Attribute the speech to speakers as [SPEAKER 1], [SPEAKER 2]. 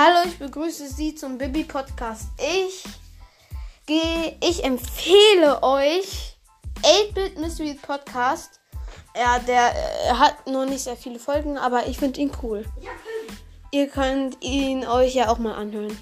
[SPEAKER 1] Hallo, ich begrüße Sie zum Bibi Podcast. Ich gehe, ich empfehle euch 8-Bit Mystery Podcast. Ja, der äh, hat nur nicht sehr viele Folgen, aber ich finde ihn cool. Ihr könnt ihn euch ja auch mal anhören.